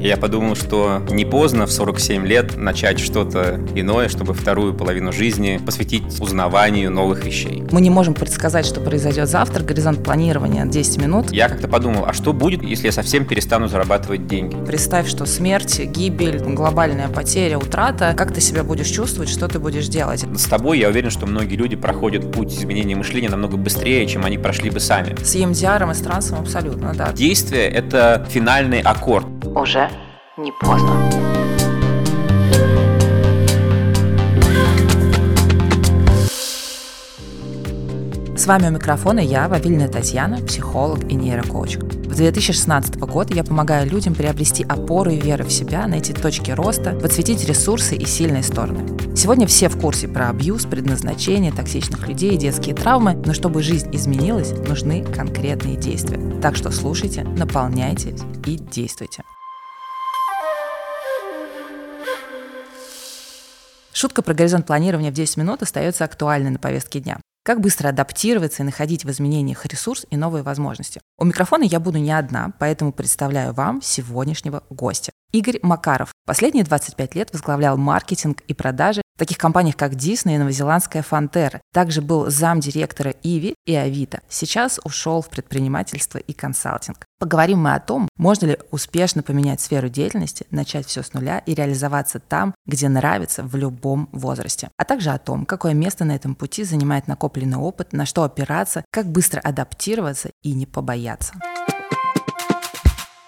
И я подумал, что не поздно в 47 лет начать что-то иное, чтобы вторую половину жизни посвятить узнаванию новых вещей. Мы не можем предсказать, что произойдет завтра. Горизонт планирования 10 минут. Я как-то подумал, а что будет, если я совсем перестану зарабатывать деньги? Представь, что смерть, гибель, глобальная потеря, утрата. Как ты себя будешь чувствовать, что ты будешь делать? С тобой я уверен, что многие люди проходят путь изменения мышления намного быстрее, чем они прошли бы сами. С EMDR и с трансом абсолютно, да. Действие — это финальный аккорд. Уже не поздно. С вами у микрофона я, Вавильная Татьяна, психолог и нейрокоуч. С 2016 года я помогаю людям приобрести опору и веру в себя, найти точки роста, подсветить ресурсы и сильные стороны. Сегодня все в курсе про абьюз, предназначение, токсичных людей, детские травмы, но чтобы жизнь изменилась, нужны конкретные действия. Так что слушайте, наполняйтесь и действуйте. Шутка про горизонт планирования в 10 минут остается актуальной на повестке дня. Как быстро адаптироваться и находить в изменениях ресурс и новые возможности. У микрофона я буду не одна, поэтому представляю вам сегодняшнего гостя. Игорь Макаров. Последние 25 лет возглавлял маркетинг и продажи в таких компаниях, как Disney и новозеландская Фонтера. Также был замдиректора Иви и Авито. Сейчас ушел в предпринимательство и консалтинг. Поговорим мы о том, можно ли успешно поменять сферу деятельности, начать все с нуля и реализоваться там, где нравится в любом возрасте. А также о том, какое место на этом пути занимает накопленный опыт, на что опираться, как быстро адаптироваться и не побояться.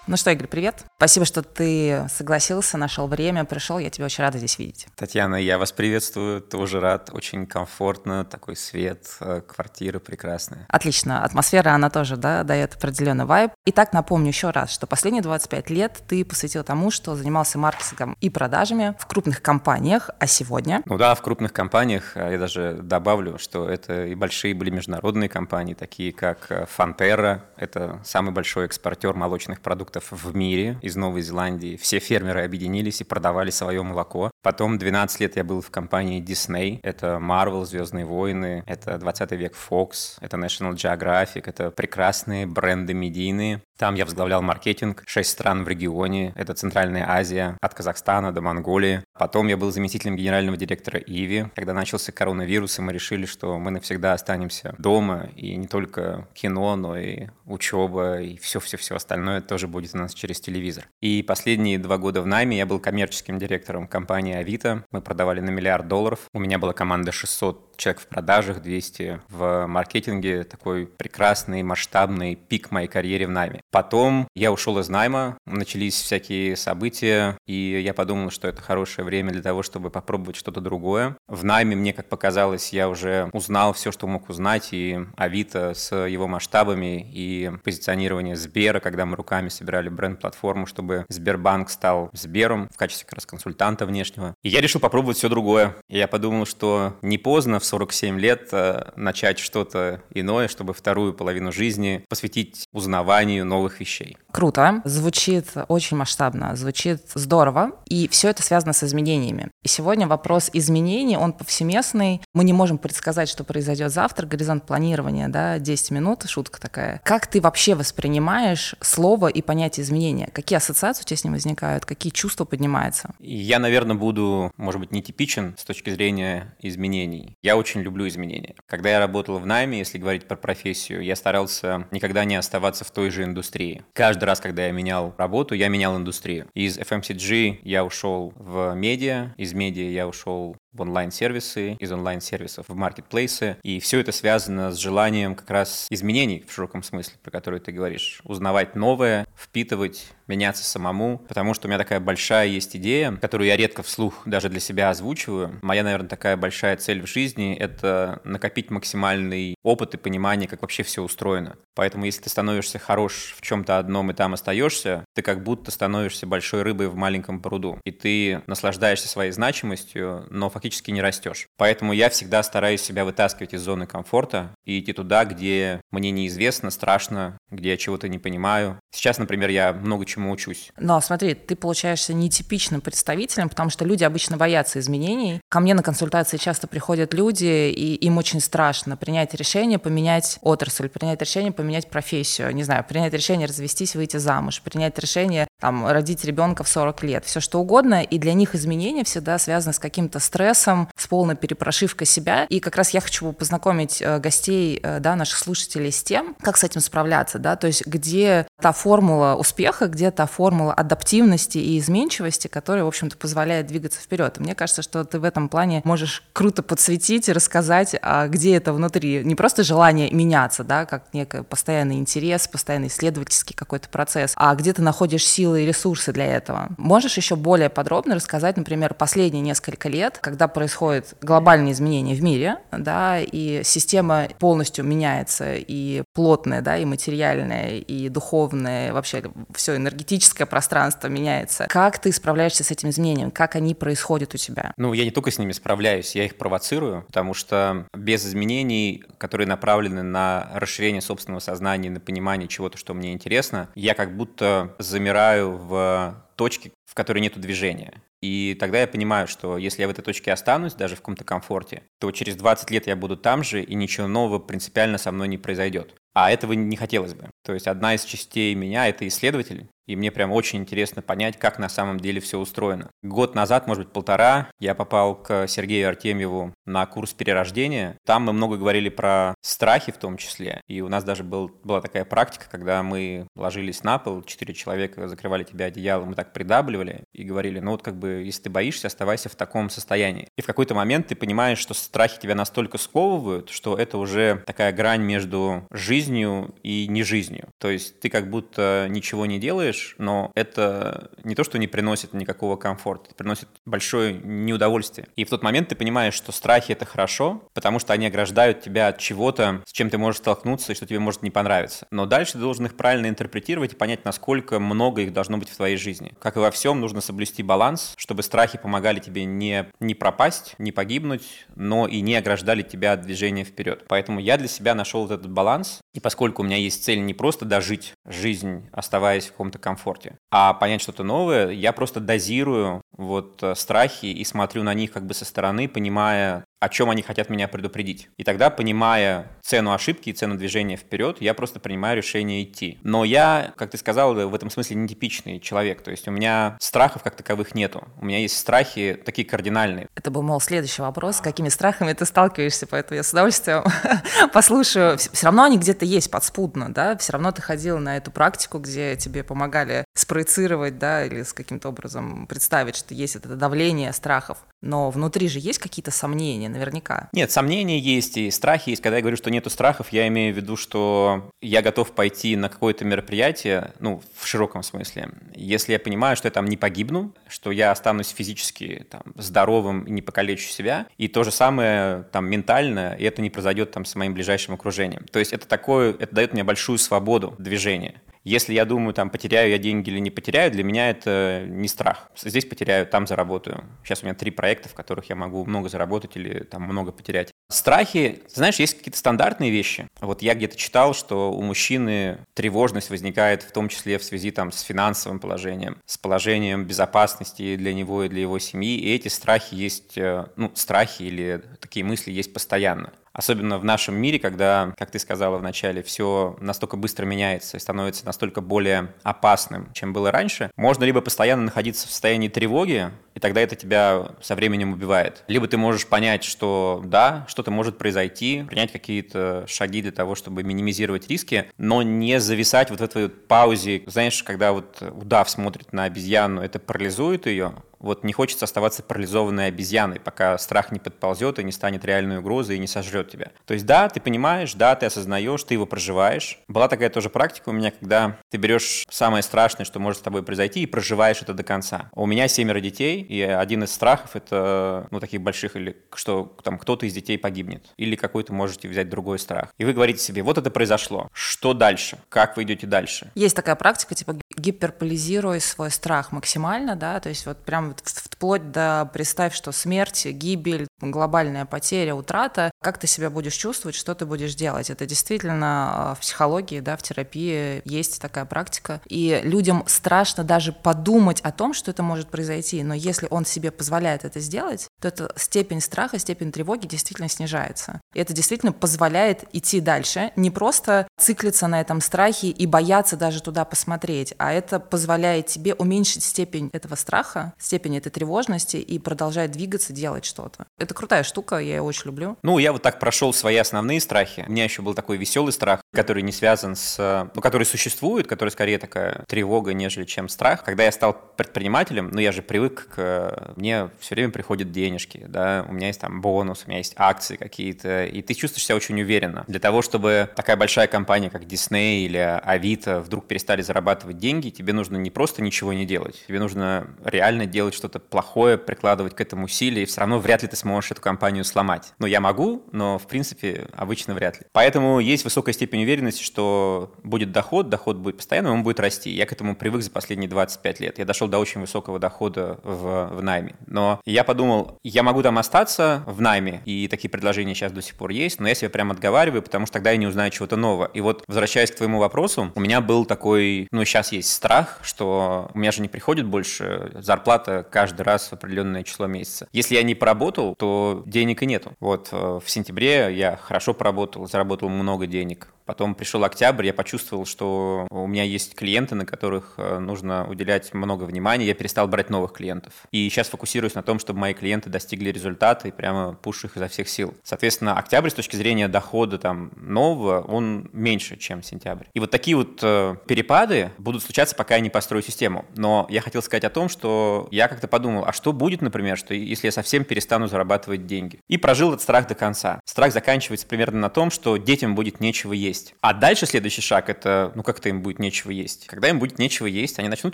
Ну что, Игорь, привет. Спасибо, что ты согласился, нашел время, пришел. Я тебя очень рада здесь видеть. Татьяна, я вас приветствую, тоже рад. Очень комфортно, такой свет, э, квартира прекрасная. Отлично. Атмосфера, она тоже да, дает определенный вайб. Итак, напомню еще раз, что последние 25 лет ты посвятил тому, что занимался маркетингом и продажами в крупных компаниях, а сегодня? Ну да, в крупных компаниях. А я даже добавлю, что это и большие были международные компании, такие как Фонтера, это самый большой экспортер молочных продуктов продуктов в мире из Новой Зеландии. Все фермеры объединились и продавали свое молоко. Потом 12 лет я был в компании Disney. Это Marvel, Звездные войны, это 20 век Fox, это National Geographic, это прекрасные бренды медийные. Там я возглавлял маркетинг, 6 стран в регионе, это Центральная Азия, от Казахстана до Монголии. Потом я был заместителем генерального директора Иви. Когда начался коронавирус, и мы решили, что мы навсегда останемся дома, и не только кино, но и учеба, и все-все-все остальное тоже будет у нас через телевизор. И последние два года в найме я был коммерческим директором компании Авито. Мы продавали на миллиард долларов. У меня была команда 600 человек в продажах, 200 в маркетинге, такой прекрасный, масштабный пик моей карьере в найме. Потом я ушел из найма, начались всякие события, и я подумал, что это хорошее время для того, чтобы попробовать что-то другое. В найме, мне как показалось, я уже узнал все, что мог узнать, и Авито с его масштабами, и позиционирование Сбера, когда мы руками собирали бренд-платформу, чтобы Сбербанк стал Сбером в качестве как раз консультанта внешнего. И я решил попробовать все другое. И я подумал, что не поздно в 47 лет э, начать что-то иное, чтобы вторую половину жизни посвятить узнаванию новых вещей. Круто, звучит очень масштабно, звучит здорово, и все это связано с изменениями. И сегодня вопрос изменений, он повсеместный. Мы не можем предсказать, что произойдет завтра. Горизонт планирования, да, 10 минут, шутка такая. Как ты вообще воспринимаешь слово и понятие изменения? Какие ассоциации у тебя с ним возникают? Какие чувства поднимаются? Я, наверное, буду, может быть, нетипичен с точки зрения изменений. Я очень люблю изменения. Когда я работал в найме, если говорить про профессию, я старался никогда не оставаться в той же индустрии. Каждый раз, когда я менял работу, я менял индустрию. Из FMCG я ушел в медиа, из медиа я ушел в онлайн-сервисы, из онлайн-сервисов в маркетплейсы. И все это связано с желанием как раз изменений в широком смысле, про которые ты говоришь. Узнавать новое, впитывать, меняться самому. Потому что у меня такая большая есть идея, которую я редко вслух даже для себя озвучиваю. Моя, наверное, такая большая цель в жизни — это накопить максимальный опыт и понимание, как вообще все устроено. Поэтому если ты становишься хорош в чем-то одном и там остаешься, ты как будто становишься большой рыбой в маленьком пруду. И ты наслаждаешься своей значимостью, но фактически не растешь. Поэтому я всегда стараюсь себя вытаскивать из зоны комфорта и идти туда, где мне неизвестно, страшно, где я чего-то не понимаю. Сейчас, например, я много чему учусь. Но смотри, ты получаешься нетипичным представителем, потому что люди обычно боятся изменений. Ко мне на консультации часто приходят люди, и им очень страшно принять решение поменять отрасль, принять решение поменять профессию, не знаю, принять решение развестись, выйти замуж, принять решение там, родить ребенка в 40 лет, все что угодно, и для них изменения всегда связаны с каким-то стрессом, с полной перепрошивкой себя, и как раз я хочу познакомить э, гостей, э, да, наших слушателей с тем, как с этим справляться, да, то есть где та формула успеха, где та формула адаптивности и изменчивости, которая, в общем-то, позволяет двигаться вперед. И мне кажется, что ты в этом плане можешь круто подсветить и рассказать, а где это внутри. Не просто желание меняться, да, как некий постоянный интерес, постоянный исследовательский какой-то процесс, а где ты находишь силы и ресурсы для этого. Можешь еще более подробно рассказать, например, последние несколько лет, когда происходят глобальные изменения в мире, да, и система полностью меняется, и плотная, да, и материальная, и духовная, вообще все энергетическое пространство меняется. Как ты справляешься с этим изменением? Как они происходят у тебя? Ну, я не только с ними справляюсь, я их провоцирую, потому что без изменений, которые направлены на расширение собственного сознания, на понимание чего-то, что мне интересно, я как будто замираю в точке, в которой нет движения. И тогда я понимаю, что если я в этой точке останусь, даже в каком-то комфорте, то через 20 лет я буду там же, и ничего нового принципиально со мной не произойдет. А этого не хотелось бы. То есть одна из частей меня — это исследователь, и мне прям очень интересно понять, как на самом деле все устроено. Год назад, может быть, полтора, я попал к Сергею Артемьеву на курс перерождения. Там мы много говорили про страхи в том числе. И у нас даже был, была такая практика, когда мы ложились на пол, четыре человека закрывали тебя одеялом, мы так придавливали и говорили, ну вот как бы, если ты боишься, оставайся в таком состоянии. И в какой-то момент ты понимаешь, что страхи тебя настолько сковывают, что это уже такая грань между жизнью и не жизнью. То есть ты как будто ничего не делаешь, делаешь, но это не то, что не приносит никакого комфорта, это приносит большое неудовольствие. И в тот момент ты понимаешь, что страхи — это хорошо, потому что они ограждают тебя от чего-то, с чем ты можешь столкнуться и что тебе может не понравиться. Но дальше ты должен их правильно интерпретировать и понять, насколько много их должно быть в твоей жизни. Как и во всем, нужно соблюсти баланс, чтобы страхи помогали тебе не, не пропасть, не погибнуть, но и не ограждали тебя от движения вперед. Поэтому я для себя нашел вот этот баланс, и поскольку у меня есть цель не просто дожить жизнь, оставаясь в каком-то комфорте. А понять что-то новое, я просто дозирую вот э, страхи и смотрю на них как бы со стороны, понимая о чем они хотят меня предупредить. И тогда, понимая цену ошибки и цену движения вперед, я просто принимаю решение идти. Но я, как ты сказал, в этом смысле нетипичный человек. То есть у меня страхов как таковых нету. У меня есть страхи такие кардинальные. Это был, мол, следующий вопрос. Какими страхами ты сталкиваешься? Поэтому я с удовольствием послушаю. Все равно они где-то есть подспудно, да? Все равно ты ходил на эту практику, где тебе помогали спроецировать, да, или с каким-то образом представить, что есть это давление страхов. Но внутри же есть какие-то сомнения, наверняка. Нет, сомнения есть и страхи есть. Когда я говорю, что нету страхов, я имею в виду, что я готов пойти на какое-то мероприятие, ну, в широком смысле, если я понимаю, что я там не погибну, что я останусь физически там, здоровым и не покалечу себя, и то же самое там ментально, и это не произойдет там с моим ближайшим окружением. То есть это такое, это дает мне большую свободу движения. Если я думаю, там, потеряю я деньги или не потеряю, для меня это не страх. Здесь потеряю, там заработаю. Сейчас у меня три проекта, в которых я могу много заработать или там много потерять. Страхи, знаешь, есть какие-то стандартные вещи. Вот я где-то читал, что у мужчины тревожность возникает в том числе в связи там с финансовым положением, с положением безопасности для него и для его семьи. И эти страхи есть, э, ну, страхи или такие мысли есть постоянно. Особенно в нашем мире, когда, как ты сказала в начале, все настолько быстро меняется и становится настолько более опасным, чем было раньше, можно либо постоянно находиться в состоянии тревоги, и тогда это тебя со временем убивает. Либо ты можешь понять, что да, что-то может произойти, принять какие-то шаги для того, чтобы минимизировать риски, но не зависать вот в этой паузе. Знаешь, когда вот удав смотрит на обезьяну, это парализует ее, вот не хочется оставаться парализованной обезьяной, пока страх не подползет и не станет реальной угрозой и не сожрет тебя. То есть да, ты понимаешь, да, ты осознаешь, ты его проживаешь. Была такая тоже практика у меня, когда ты берешь самое страшное, что может с тобой произойти, и проживаешь это до конца. У меня семеро детей, и один из страхов это, ну, таких больших, или что там кто-то из детей погибнет, или какой-то можете взять другой страх. И вы говорите себе, вот это произошло, что дальше? Как вы идете дальше? Есть такая практика, типа гиперполизируй свой страх максимально, да, то есть вот прям вот вплоть до, представь, что смерть, гибель, глобальная потеря, утрата, как ты себя будешь чувствовать, что ты будешь делать. Это действительно а, в психологии, да, в терапии есть такая практика. И людям страшно даже подумать о том, что это может произойти, но если он себе позволяет это сделать, то эта степень страха, степень тревоги действительно снижается. И это действительно позволяет идти дальше, не просто циклиться на этом страхе и бояться даже туда посмотреть, а это позволяет тебе уменьшить степень этого страха, степень этой тревожности и продолжать двигаться, делать что-то. Это крутая штука, я ее очень люблю. Ну, я вот так прошел свои основные страхи. У меня еще был такой веселый страх, который не связан с... Ну, который существует, который скорее такая тревога, нежели чем страх. Когда я стал предпринимателем, ну, я же привык к... Мне все время приходят денежки, да, у меня есть там бонус, у меня есть акции какие-то, и ты чувствуешь себя очень уверенно. Для того, чтобы такая большая компания, как Disney или Авито, вдруг перестали зарабатывать деньги, тебе нужно не просто ничего не делать, тебе нужно реально делать что-то плохое, прикладывать к этому усилия, и все равно вряд ли ты сможешь эту компанию сломать. Ну, я могу, но, в принципе, обычно вряд ли. Поэтому есть высокая степень уверенности, что будет доход, доход будет постоянно, он будет расти. Я к этому привык за последние 25 лет. Я дошел до очень высокого дохода в, в найме. Но я подумал, я могу там остаться в найме, и такие предложения сейчас до сих пор есть, но я себя прям отговариваю, потому что тогда я не узнаю чего-то нового. И вот, возвращаясь к твоему вопросу, у меня был такой, ну, сейчас есть страх, что у меня же не приходит больше зарплата каждый раз определенное число месяца. Если я не поработал, то денег и нету. Вот э, в сентябре я хорошо поработал, заработал много денег. Потом пришел октябрь, я почувствовал, что у меня есть клиенты, на которых э, нужно уделять много внимания. Я перестал брать новых клиентов. И сейчас фокусируюсь на том, чтобы мои клиенты достигли результата и прямо пушу их изо всех сил. Соответственно, октябрь с точки зрения дохода там нового, он меньше, чем сентябрь. И вот такие вот э, перепады будут случаться, пока я не построю систему. Но я хотел сказать о том, что я как-то подумал, а что будет, например, что если я совсем перестану зарабатывать деньги? И прожил этот страх до конца. Страх заканчивается примерно на том, что детям будет нечего есть. А дальше следующий шаг это, ну как-то им будет нечего есть. Когда им будет нечего есть, они начнут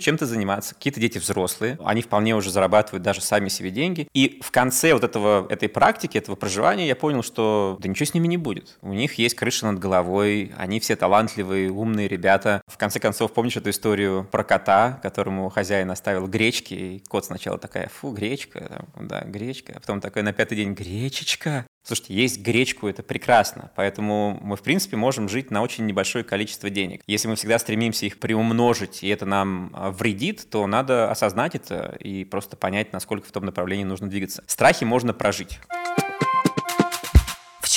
чем-то заниматься. Какие-то дети взрослые, они вполне уже зарабатывают даже сами себе деньги. И в конце вот этого, этой практики, этого проживания я понял, что да ничего с ними не будет. У них есть крыша над головой, они все талантливые, умные ребята. В конце концов, помнишь эту историю про кота, которому хозяин оставил гречки, и кот сначала такая, фу, гречка, да, гречка, а потом такой на пятый день, гречечка, Слушайте, есть гречку, это прекрасно, поэтому мы, в принципе, можем жить на очень небольшое количество денег. Если мы всегда стремимся их приумножить, и это нам а, вредит, то надо осознать это и просто понять, насколько в том направлении нужно двигаться. Страхи можно прожить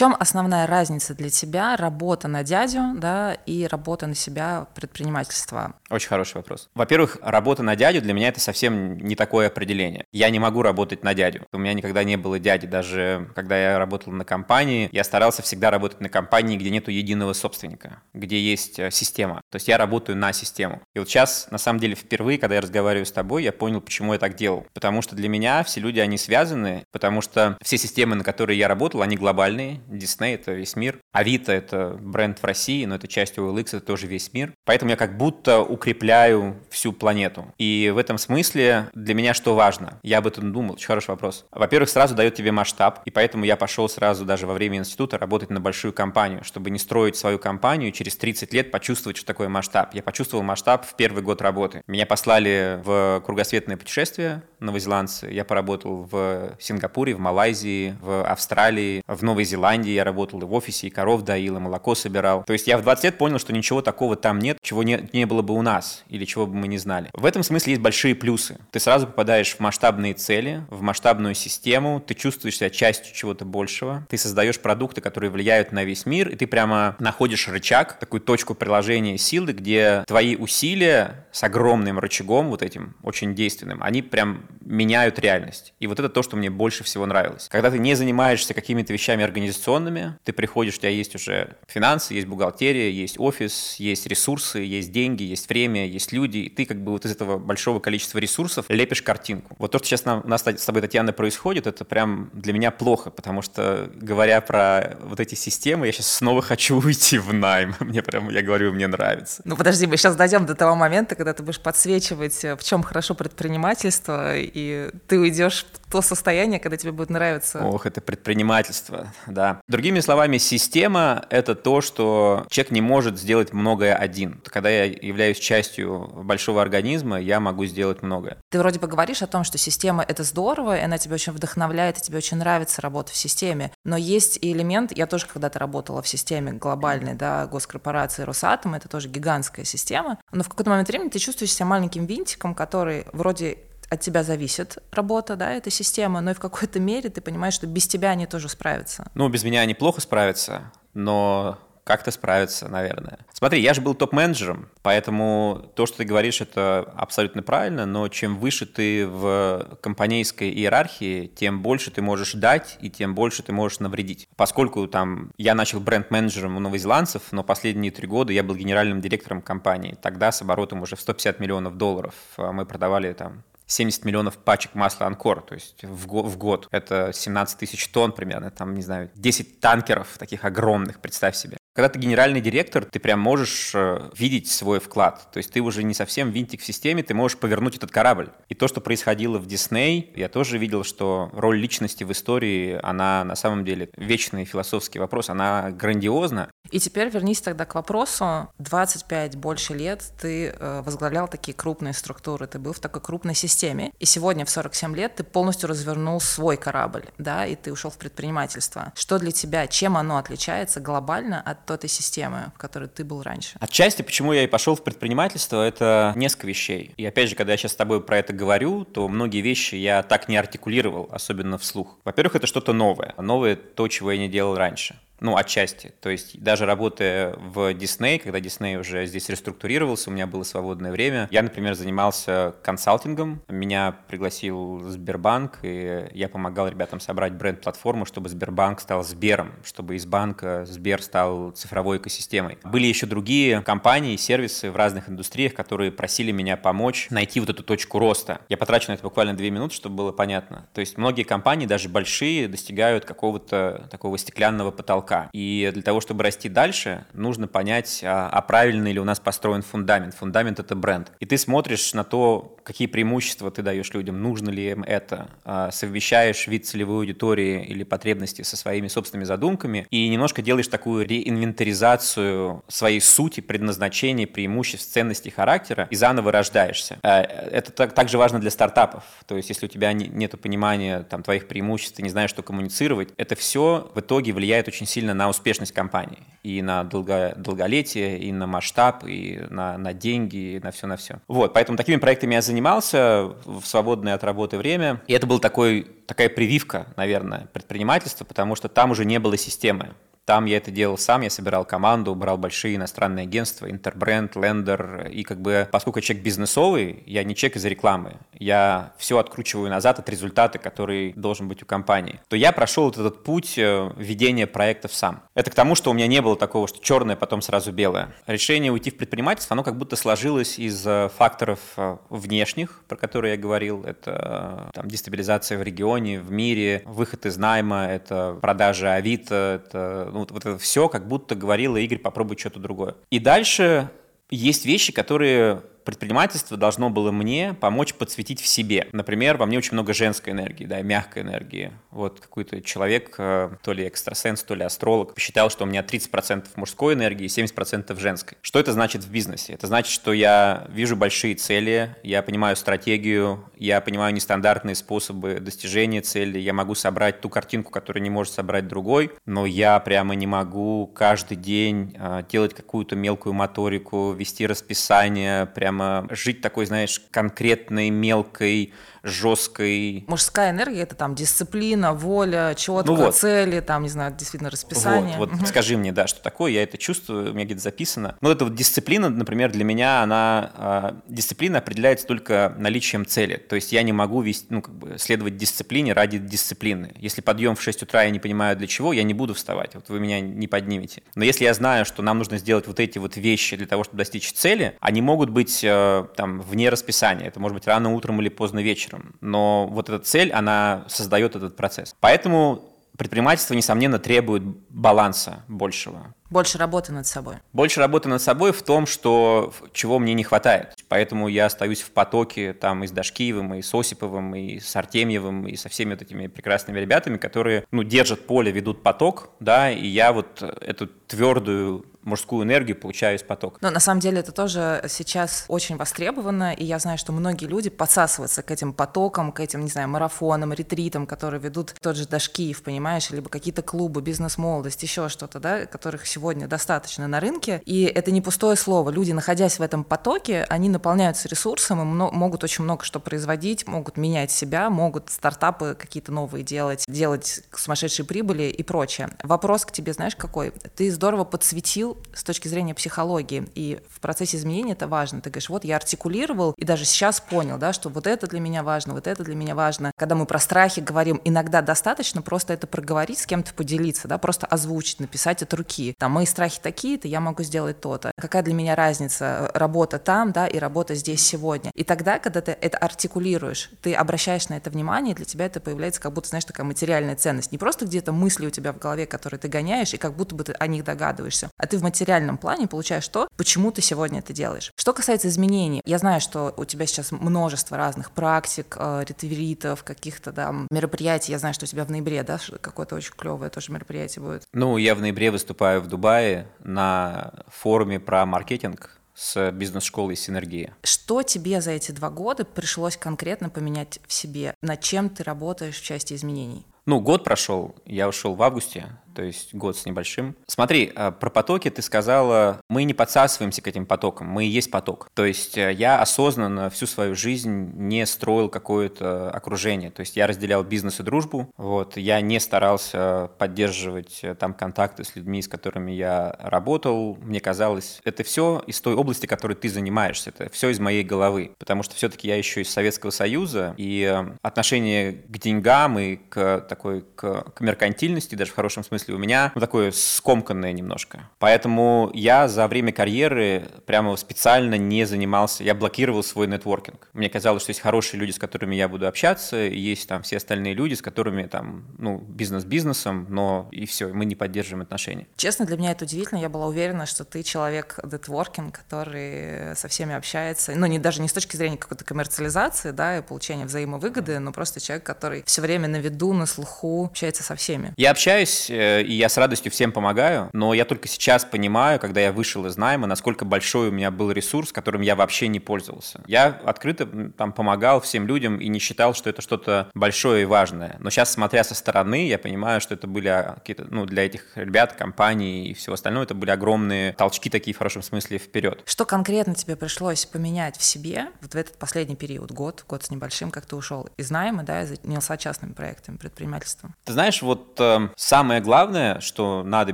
чем основная разница для тебя работа на дядю да, и работа на себя предпринимательства? Очень хороший вопрос. Во-первых, работа на дядю для меня это совсем не такое определение. Я не могу работать на дядю. У меня никогда не было дяди. Даже когда я работал на компании, я старался всегда работать на компании, где нету единого собственника, где есть э, система. То есть я работаю на систему. И вот сейчас, на самом деле, впервые, когда я разговариваю с тобой, я понял, почему я так делал. Потому что для меня все люди, они связаны, потому что все системы, на которые я работал, они глобальные, Disney — это весь мир. Авито — это бренд в России, но это часть OLX, это тоже весь мир. Поэтому я как будто укрепляю всю планету. И в этом смысле для меня что важно? Я об этом думал, очень хороший вопрос. Во-первых, сразу дает тебе масштаб, и поэтому я пошел сразу даже во время института работать на большую компанию, чтобы не строить свою компанию и через 30 лет почувствовать, что такое масштаб. Я почувствовал масштаб в первый год работы. Меня послали в кругосветное путешествие новозеландцы. Я поработал в Сингапуре, в Малайзии, в Австралии, в Новой Зеландии, я работал и в офисе, и коров доил, и молоко собирал. То есть я в 20 лет понял, что ничего такого там нет, чего не, не было бы у нас, или чего бы мы не знали. В этом смысле есть большие плюсы. Ты сразу попадаешь в масштабные цели, в масштабную систему, ты чувствуешь себя частью чего-то большего, ты создаешь продукты, которые влияют на весь мир, и ты прямо находишь рычаг, такую точку приложения силы, где твои усилия с огромным рычагом, вот этим, очень действенным, они прям меняют реальность. И вот это то, что мне больше всего нравилось. Когда ты не занимаешься какими-то вещами организационными. Ты приходишь, у тебя есть уже финансы, есть бухгалтерия, есть офис, есть ресурсы, есть деньги, есть время, есть люди. И ты как бы вот из этого большого количества ресурсов лепишь картинку. Вот то, что сейчас у нас с тобой, Татьяна, происходит, это прям для меня плохо, потому что, говоря про вот эти системы, я сейчас снова хочу уйти в найм. Мне прям, я говорю, мне нравится. Ну подожди, мы сейчас дойдем до того момента, когда ты будешь подсвечивать, в чем хорошо предпринимательство, и ты уйдешь в то состояние, когда тебе будет нравиться. Ох, это предпринимательство, да. Другими словами, система — это то, что человек не может сделать многое один. Когда я являюсь частью большого организма, я могу сделать многое. Ты вроде бы говоришь о том, что система — это здорово, и она тебя очень вдохновляет, и тебе очень нравится работа в системе. Но есть и элемент, я тоже когда-то работала в системе глобальной, да, госкорпорации Росатом, это тоже гигантская система, но в какой-то момент времени ты чувствуешь себя маленьким винтиком, который вроде от тебя зависит работа, да, этой системы, но и в какой-то мере ты понимаешь, что без тебя они тоже справятся. Ну, без меня они плохо справятся, но как-то справиться, наверное. Смотри, я же был топ-менеджером, поэтому то, что ты говоришь, это абсолютно правильно, но чем выше ты в компанейской иерархии, тем больше ты можешь дать и тем больше ты можешь навредить. Поскольку там я начал бренд-менеджером у новозеландцев, но последние три года я был генеральным директором компании. Тогда с оборотом уже в 150 миллионов долларов а мы продавали там 70 миллионов пачек масла Анкор, то есть в, го- в год. Это 17 тысяч тонн примерно, там, не знаю, 10 танкеров таких огромных, представь себе. Когда ты генеральный директор, ты прям можешь э, видеть свой вклад. То есть ты уже не совсем винтик в системе, ты можешь повернуть этот корабль. И то, что происходило в Дисней, я тоже видел, что роль личности в истории, она на самом деле вечный философский вопрос, она грандиозна. И теперь вернись тогда к вопросу. 25 больше лет ты э, возглавлял такие крупные структуры, ты был в такой крупной системе. И сегодня в 47 лет ты полностью развернул свой корабль, да, и ты ушел в предпринимательство. Что для тебя, чем оно отличается глобально от той этой системы, в которой ты был раньше? Отчасти, почему я и пошел в предпринимательство, это несколько вещей. И опять же, когда я сейчас с тобой про это говорю, то многие вещи я так не артикулировал, особенно вслух. Во-первых, это что-то новое. Новое то, чего я не делал раньше. Ну, отчасти. То есть даже работая в Дисней, когда Дисней уже здесь реструктурировался, у меня было свободное время, я, например, занимался консалтингом. Меня пригласил Сбербанк, и я помогал ребятам собрать бренд-платформу, чтобы Сбербанк стал Сбером, чтобы из банка Сбер стал цифровой экосистемой. Были еще другие компании, сервисы в разных индустриях, которые просили меня помочь найти вот эту точку роста. Я потрачу на это буквально две минуты, чтобы было понятно. То есть многие компании, даже большие, достигают какого-то такого стеклянного потолка пока. И для того, чтобы расти дальше, нужно понять, а, а правильно ли у нас построен фундамент. Фундамент — это бренд. И ты смотришь на то, какие преимущества ты даешь людям, нужно ли им это, а, совмещаешь вид целевой аудитории или потребности со своими собственными задумками и немножко делаешь такую реинвентаризацию своей сути, предназначения, преимуществ, ценностей характера и заново рождаешься. А, это так, также важно для стартапов. То есть, если у тебя нет понимания там, твоих преимуществ, ты не знаешь, что коммуницировать, это все в итоге влияет очень сильно на успешность компании. И на долго, долголетие, и на масштаб, и на, на деньги, и на все, на все. Вот, поэтому такими проектами я занимался в свободное от работы время. И это был такой, такая прививка, наверное, предпринимательства, потому что там уже не было системы. Там я это делал сам, я собирал команду, брал большие иностранные агентства, Интербренд, Лендер, и как бы, поскольку человек бизнесовый, я не человек из рекламы, я все откручиваю назад от результата, который должен быть у компании, то я прошел вот этот путь э, ведения проектов сам. Это к тому, что у меня не было такого, что черное, потом сразу белое. Решение уйти в предпринимательство, оно как будто сложилось из э, факторов э, внешних, про которые я говорил, это там, дестабилизация в регионе, в мире, выход из найма, это продажа Авито, это ну, вот это все как будто говорило, Игорь, попробуй что-то другое. И дальше есть вещи, которые предпринимательство должно было мне помочь подсветить в себе. Например, во мне очень много женской энергии, да, мягкой энергии. Вот какой-то человек, э, то ли экстрасенс, то ли астролог, посчитал, что у меня 30% мужской энергии и 70% женской. Что это значит в бизнесе? Это значит, что я вижу большие цели, я понимаю стратегию, я понимаю нестандартные способы достижения цели, я могу собрать ту картинку, которую не может собрать другой, но я прямо не могу каждый день э, делать какую-то мелкую моторику, вести расписание, прямо прямо жить такой, знаешь, конкретной, мелкой жесткой. Мужская энергия это там дисциплина, воля, четко, ну вот. цели, там, не знаю, действительно расписание. Вот, вот угу. скажи мне, да, что такое, я это чувствую, у меня где-то записано. Ну, эта вот дисциплина, например, для меня, она, э, дисциплина определяется только наличием цели. То есть я не могу вести, ну, как бы следовать дисциплине ради дисциплины. Если подъем в 6 утра, я не понимаю для чего, я не буду вставать, вот вы меня не поднимете. Но если я знаю, что нам нужно сделать вот эти вот вещи для того, чтобы достичь цели, они могут быть э, там вне расписания. Это может быть рано утром или поздно вечером вечером. Но вот эта цель, она создает этот процесс. Поэтому предпринимательство, несомненно, требует баланса большего. Больше работы над собой. Больше работы над собой в том, что чего мне не хватает. Поэтому я остаюсь в потоке там и с Дашкиевым, и с Осиповым, и с Артемьевым, и со всеми вот этими прекрасными ребятами, которые, ну, держат поле, ведут поток, да, и я вот эту твердую мужскую энергию получаю из потока. Но на самом деле это тоже сейчас очень востребовано, и я знаю, что многие люди подсасываются к этим потокам, к этим, не знаю, марафонам, ретритам, которые ведут тот же Дашкиев, понимаешь, либо какие-то клубы, бизнес-молодость, еще что-то, да, которых сегодня достаточно на рынке. И это не пустое слово. Люди, находясь в этом потоке, они наполняются ресурсом и могут очень много что производить, могут менять себя, могут стартапы какие-то новые делать, делать сумасшедшие прибыли и прочее. Вопрос к тебе, знаешь, какой? Ты здорово подсветил с точки зрения психологии, и в процессе изменения это важно. Ты говоришь, вот я артикулировал, и даже сейчас понял, да, что вот это для меня важно, вот это для меня важно. Когда мы про страхи говорим, иногда достаточно просто это проговорить, с кем-то поделиться, да, просто озвучить, написать от руки. Там, мои страхи такие-то, я могу сделать то-то. Какая для меня разница, работа там, да, и работа здесь сегодня. И тогда, когда ты это артикулируешь, ты обращаешь на это внимание, для тебя это появляется как будто, знаешь, такая материальная ценность. Не просто где-то мысли у тебя в голове, которые ты гоняешь, и как будто бы ты о них догадываешься, а ты в материальном плане получаешь то, почему ты сегодня это делаешь. Что касается изменений, я знаю, что у тебя сейчас множество разных практик, э, ретвиритов, каких-то да, мероприятий. Я знаю, что у тебя в ноябре, да, какое-то очень клевое тоже мероприятие будет. Ну, я в ноябре выступаю в Дубае на форуме про маркетинг с бизнес-школой «Синергия». Что тебе за эти два года пришлось конкретно поменять в себе? Над чем ты работаешь в части изменений? Ну, год прошел, я ушел в августе, то есть год с небольшим. Смотри, а, про потоки ты сказала, мы не подсасываемся к этим потокам, мы и есть поток. То есть э, я осознанно всю свою жизнь не строил какое-то окружение. То есть я разделял бизнес и дружбу, вот, я не старался поддерживать э, там контакты с людьми, с которыми я работал. Мне казалось, это все из той области, которой ты занимаешься, это все из моей головы. Потому что все-таки я еще из Советского Союза, и э, отношение к деньгам и к такой, к, к меркантильности, даже в хорошем смысле, смысле у меня ну, такое скомканное немножко. Поэтому я за время карьеры прямо специально не занимался, я блокировал свой нетворкинг. Мне казалось, что есть хорошие люди, с которыми я буду общаться, и есть там все остальные люди, с которыми там, ну, бизнес бизнесом, но и все, мы не поддерживаем отношения. Честно, для меня это удивительно. Я была уверена, что ты человек нетворкинг, который со всеми общается, ну, не даже не с точки зрения какой-то коммерциализации, да, и получения взаимовыгоды, но просто человек, который все время на виду, на слуху, общается со всеми. Я общаюсь э, и я с радостью всем помогаю, но я только сейчас понимаю, когда я вышел из найма, насколько большой у меня был ресурс, которым я вообще не пользовался. Я открыто там помогал всем людям и не считал, что это что-то большое и важное. Но сейчас, смотря со стороны, я понимаю, что это были а, какие-то, ну, для этих ребят, компаний и всего остального, это были огромные толчки такие в хорошем смысле вперед. Что конкретно тебе пришлось поменять в себе вот в этот последний период, год, год с небольшим, как ты ушел из найма, да, и занялся частными проектами, предпринимательством? Ты знаешь, вот э, самое главное, главное, что надо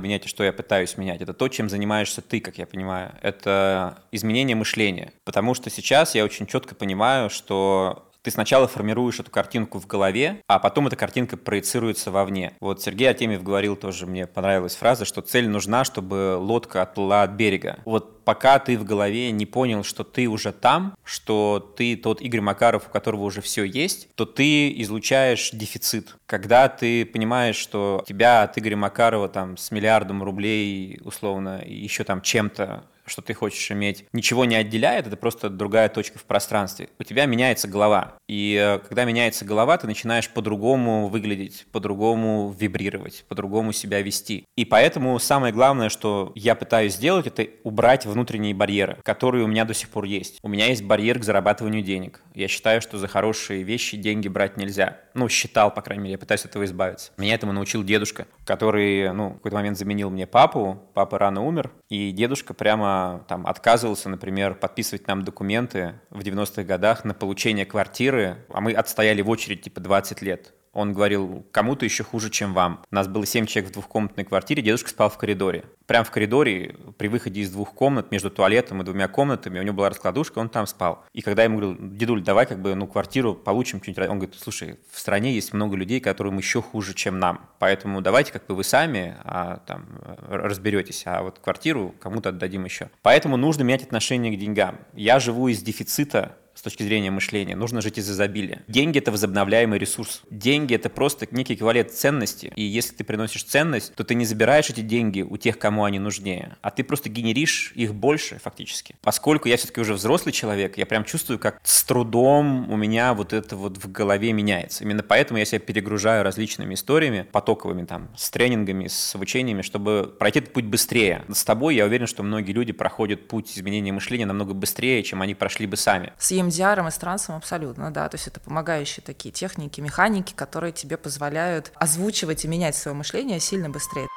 менять и что я пытаюсь менять, это то, чем занимаешься ты, как я понимаю. Это изменение мышления. Потому что сейчас я очень четко понимаю, что ты сначала формируешь эту картинку в голове, а потом эта картинка проецируется вовне. Вот Сергей Артемьев говорил тоже, мне понравилась фраза, что цель нужна, чтобы лодка отплыла от берега. Вот пока ты в голове не понял, что ты уже там, что ты тот Игорь Макаров, у которого уже все есть, то ты излучаешь дефицит. Когда ты понимаешь, что тебя от Игоря Макарова там с миллиардом рублей, условно, еще там чем-то что ты хочешь иметь, ничего не отделяет, это просто другая точка в пространстве. У тебя меняется голова. И э, когда меняется голова, ты начинаешь по-другому выглядеть, по-другому вибрировать, по-другому себя вести. И поэтому самое главное, что я пытаюсь сделать, это убрать внутренние барьеры, которые у меня до сих пор есть. У меня есть барьер к зарабатыванию денег. Я считаю, что за хорошие вещи деньги брать нельзя. Ну, считал, по крайней мере, я пытаюсь от этого избавиться. Меня этому научил дедушка, который, ну, в какой-то момент заменил мне папу. Папа рано умер, и дедушка прямо там отказывался, например, подписывать нам документы в 90-х годах на получение квартиры, а мы отстояли в очередь типа 20 лет. Он говорил, кому-то еще хуже, чем вам. У нас было 7 человек в двухкомнатной квартире, дедушка спал в коридоре. Прямо в коридоре, при выходе из двух комнат, между туалетом и двумя комнатами, у него была раскладушка, он там спал. И когда я ему говорил, дедуль, давай как бы, ну, квартиру получим что-нибудь, он говорит, слушай, в стране есть много людей, которым еще хуже, чем нам. Поэтому давайте как бы вы сами а, там разберетесь, а вот квартиру кому-то отдадим еще. Поэтому нужно менять отношение к деньгам. Я живу из дефицита с точки зрения мышления. Нужно жить из изобилия. Деньги – это возобновляемый ресурс. Деньги – это просто некий эквивалент ценности. И если ты приносишь ценность, то ты не забираешь эти деньги у тех, кому они нужнее, а ты просто генеришь их больше фактически. Поскольку я все-таки уже взрослый человек, я прям чувствую, как с трудом у меня вот это вот в голове меняется. Именно поэтому я себя перегружаю различными историями, потоковыми там, с тренингами, с обучениями, чтобы пройти этот путь быстрее. С тобой я уверен, что многие люди проходят путь изменения мышления намного быстрее, чем они прошли бы сами. С EMDR и с трансом абсолютно, да. То есть это помогающие такие техники, механики, которые тебе позволяют озвучивать и менять свое мышление сильно быстрее.